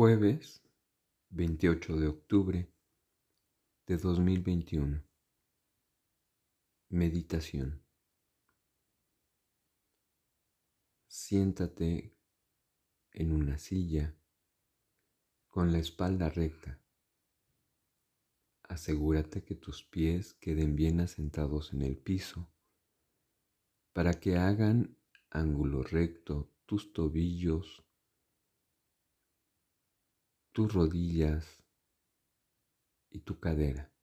Jueves 28 de octubre de 2021. Meditación. Siéntate en una silla con la espalda recta. Asegúrate que tus pies queden bien asentados en el piso para que hagan ángulo recto tus tobillos, tus rodillas y tu cadera.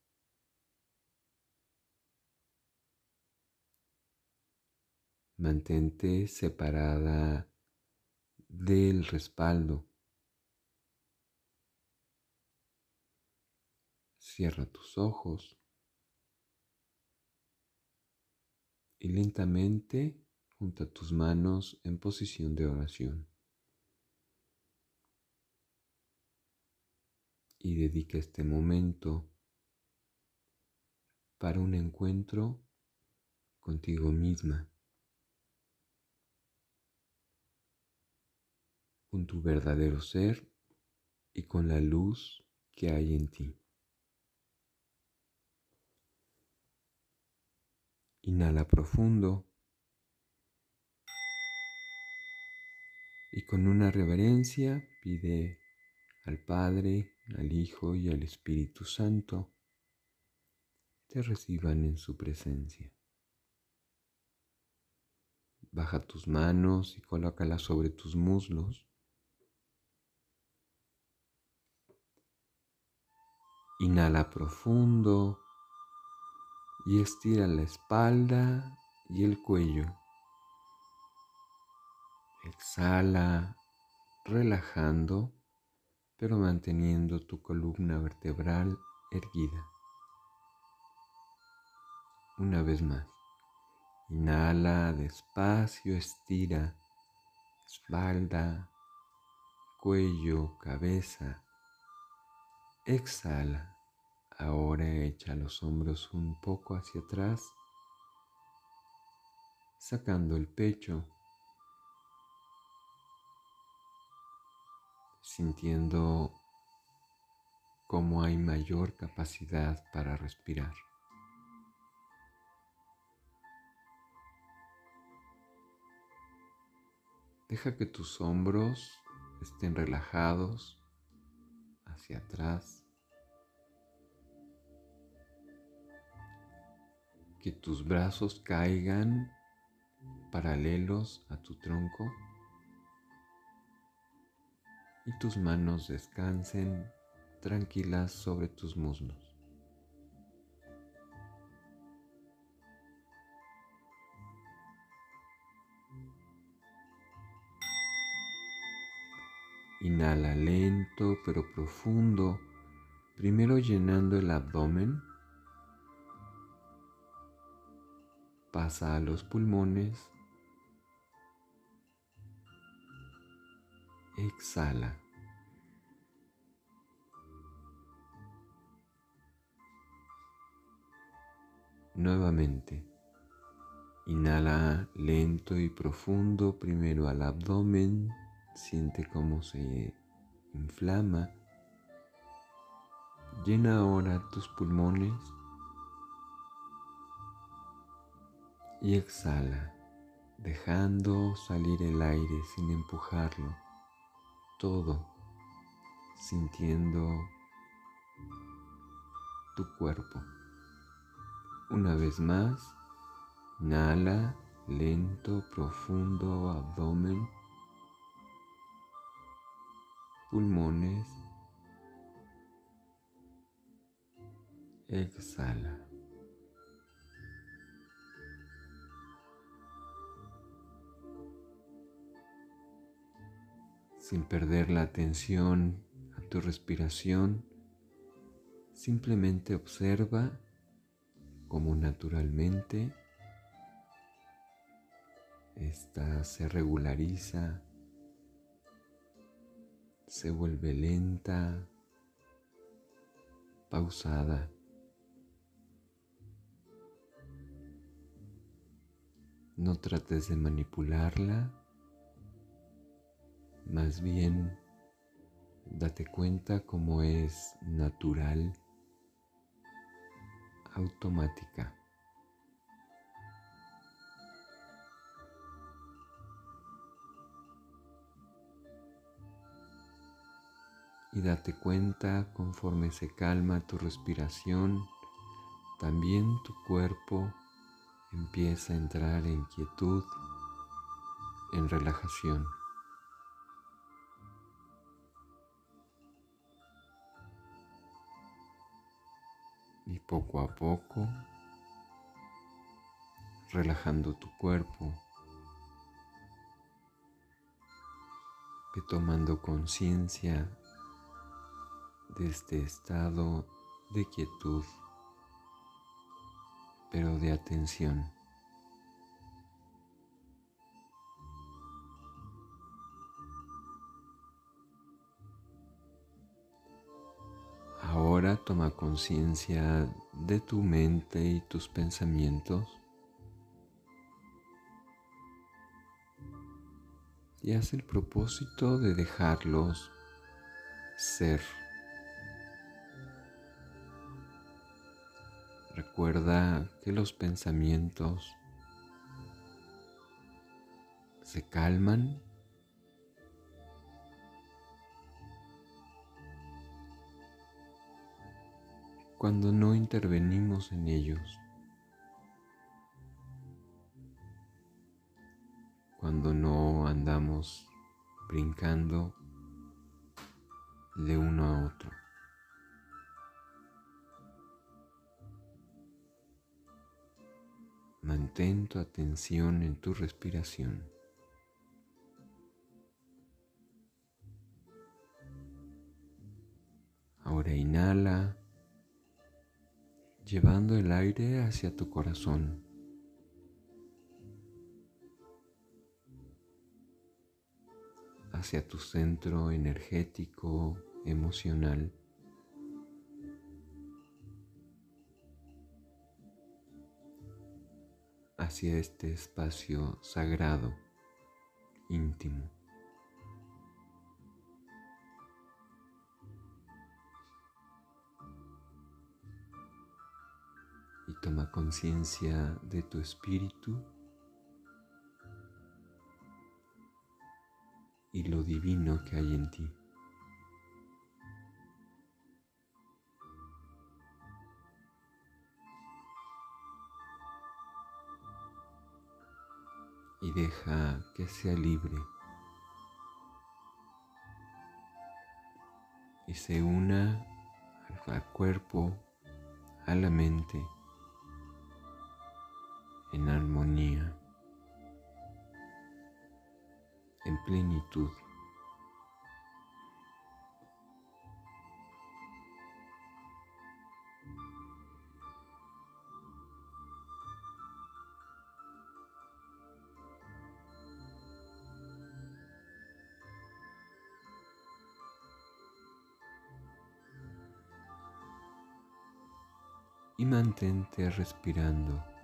Mantente separada del respaldo. Cierra tus ojos y lentamente junta tus manos en posición de oración. Y dedica este momento para un encuentro contigo misma, con tu verdadero ser y con la luz que hay en ti. Inhala profundo y con una reverencia pide al Padre, al Hijo y al Espíritu Santo te reciban en su presencia. Baja tus manos y colócalas sobre tus muslos. Inhala profundo y estira la espalda y el cuello. Exhala relajando pero manteniendo tu columna vertebral erguida. Una vez más. Inhala despacio, estira espalda, cuello, cabeza. Exhala. Ahora echa los hombros un poco hacia atrás, sacando el pecho, sintiendo cómo hay mayor capacidad para respirar. Deja que tus hombros estén relajados hacia atrás. que tus brazos caigan paralelos a tu tronco y tus manos descansen tranquilas sobre tus muslos. Inhala lento pero profundo, primero llenando el abdomen pasa a los pulmones. Exhala. Nuevamente. Inhala lento y profundo primero al abdomen. Siente cómo se inflama. Llena ahora tus pulmones. y exhala, dejando salir el aire sin empujarlo, todo sintiendo tu cuerpo. Una vez más, inhala lento, profundo, abdomen, pulmones, exhala. Sin perder la atención a tu respiración, simplemente observa cómo naturalmente esta se regulariza, se vuelve lenta, pausada. No trates de manipularla más bien, Date cuenta cómo es natural, automática. Y date cuenta conforme se calma tu respiración, también tu cuerpo empieza a entrar en quietud, en relajación. Poco a poco, relajando tu cuerpo, ve tomando conciencia de este estado de quietud, pero de atención. Ahora toma conciencia de tu mente y tus pensamientos y haz el propósito de dejarlos ser. Recuerda que los pensamientos se calman cuando no intervenimos en ellos, cuando no andamos brincando de uno a otro. Mantén tu atención en tu respiración. Ahora inhala, llevando el aire hacia tu corazón. hacia tu centro energético, emocional. hacia este espacio sagrado, íntimo. Toma conciencia de tu espíritu y lo divino que hay en ti. y deja que sea libre y se una al cuerpo, a la mente en armonía, en plenitud. y mantente respirando.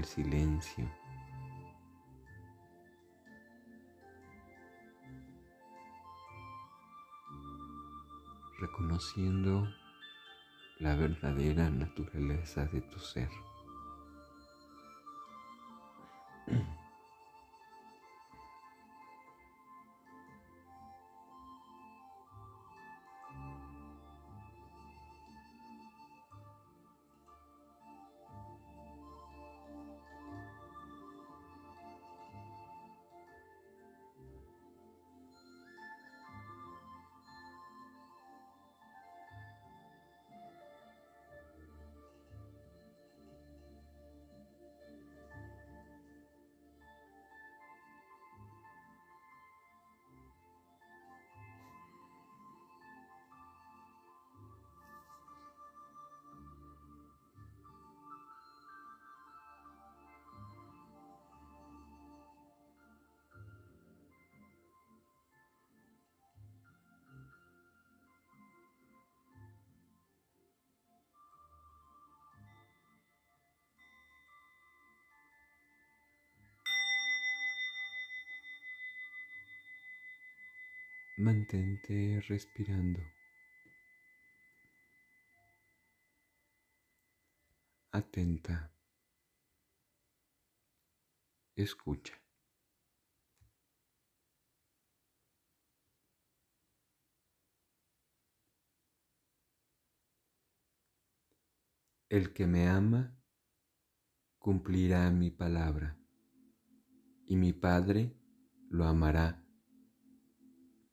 El silencio. Reconociendo la verdadera naturaleza de tu ser. Mantente respirando. Atenta. Escucha. El que me ama cumplirá mi palabra, y mi Padre lo amará,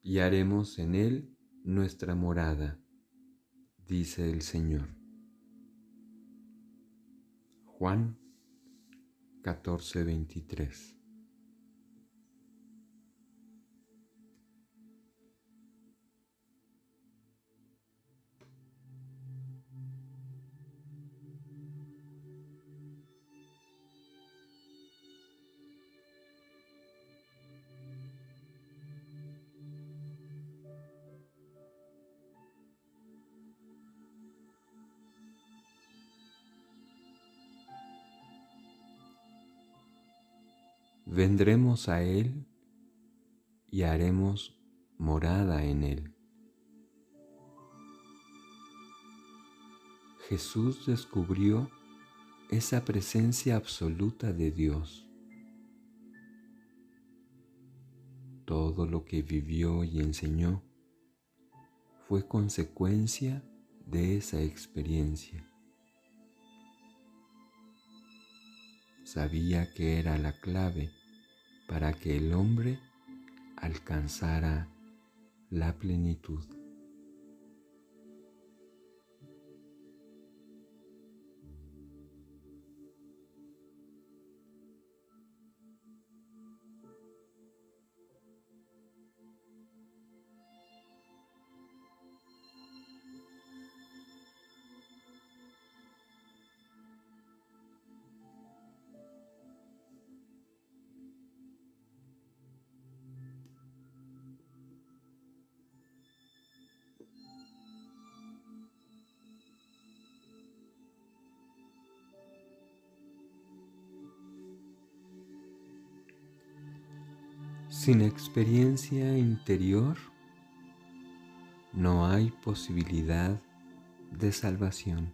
y haremos en él nuestra morada, dice el Señor. Juan 14:23 vendremos a Él y haremos morada en Él. Jesús descubrió esa presencia absoluta de Dios. Todo lo que vivió y enseñó fue consecuencia de esa experiencia. Sabía que era la clave para que el hombre alcanzara la plenitud. Sin experiencia interior no hay posibilidad de salvación.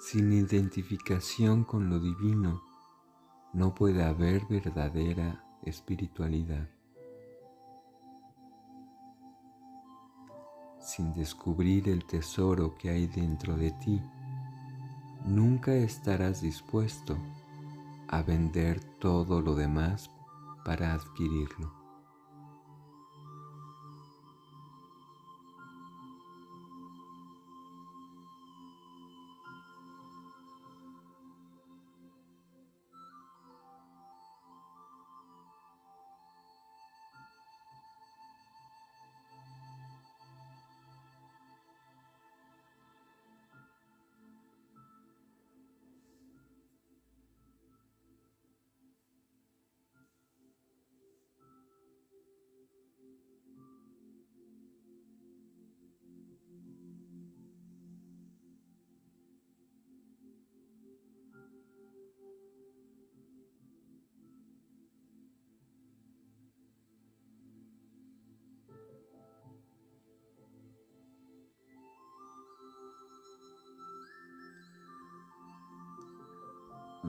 Sin identificación con lo divino no puede haber verdadera espiritualidad. Sin descubrir el tesoro que hay dentro de ti, nunca estarás dispuesto a vender todo lo demás para adquirirlo.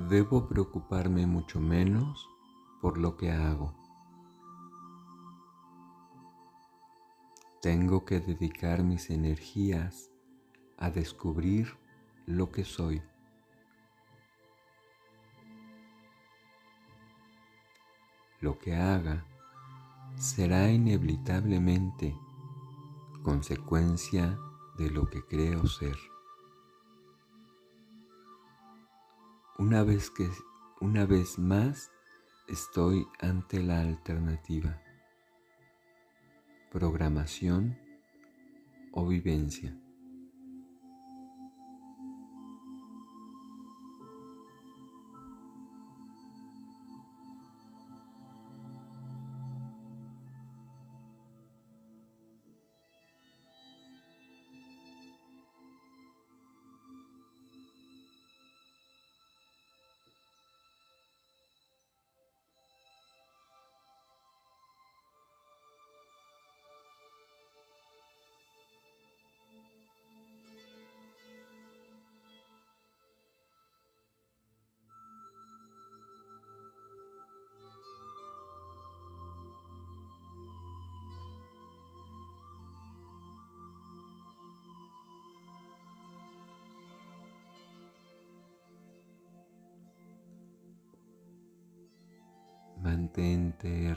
Debo preocuparme mucho menos por lo que hago. Tengo que dedicar mis energías a descubrir lo que soy. Lo que haga será inevitablemente consecuencia de lo que creo ser. Una vez que una vez más estoy ante la alternativa. Programación o vivencia.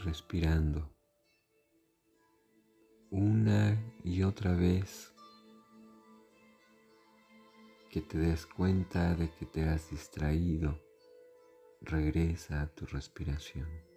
Respirando una y otra vez que te des cuenta de que te has distraído, regresa a tu respiración.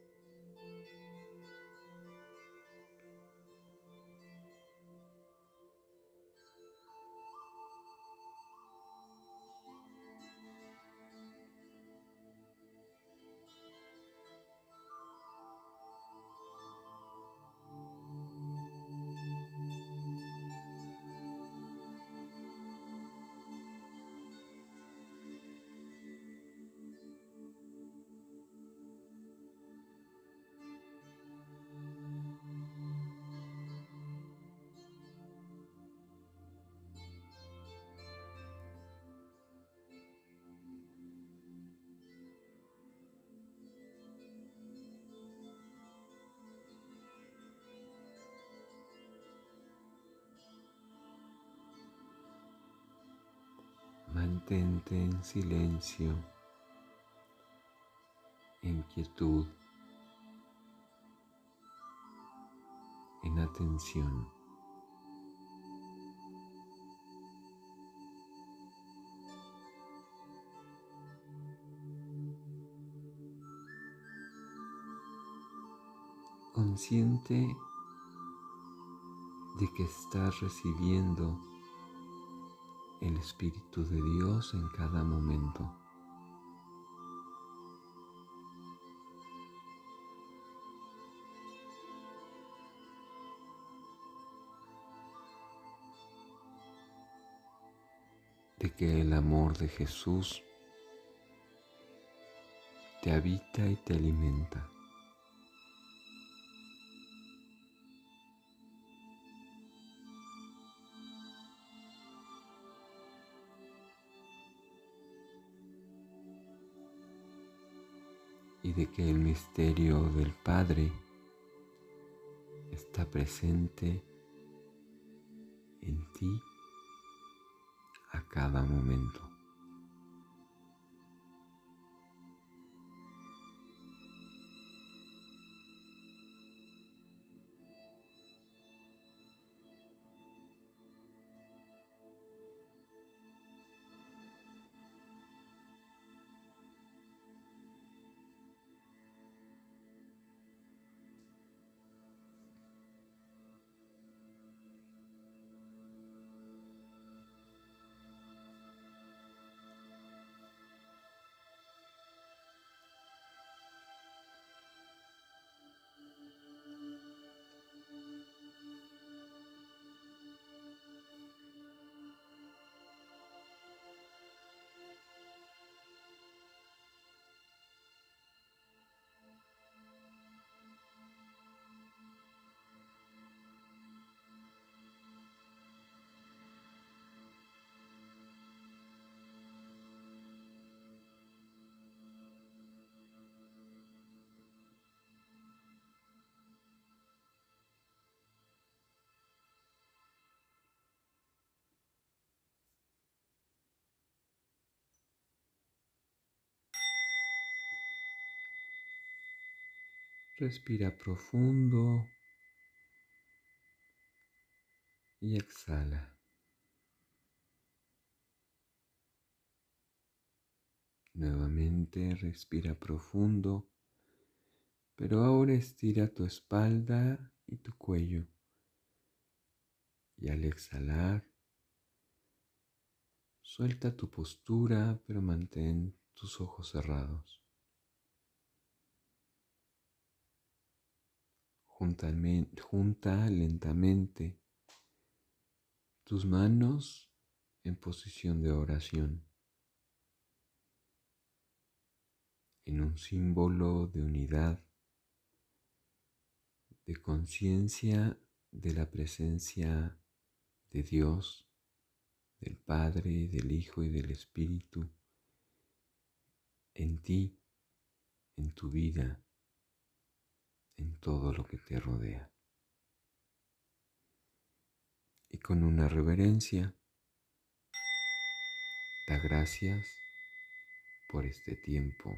En silencio, en quietud, en atención. Consciente de que estás recibiendo el Espíritu de Dios en cada momento. de que el amor de Jesús te habita y te alimenta. De que el misterio del Padre está presente en ti a cada momento. Respira profundo y exhala. Nuevamente respira profundo, pero ahora estira tu espalda y tu cuello. Y al exhalar, suelta tu postura, pero mantén tus ojos cerrados. Junta lentamente tus manos en posición de oración, en un símbolo de unidad, de conciencia de la presencia de Dios, del Padre, del Hijo y del Espíritu en ti, en tu vida en todo lo que te rodea. Y con una reverencia, da gracias por este tiempo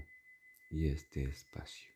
y este espacio.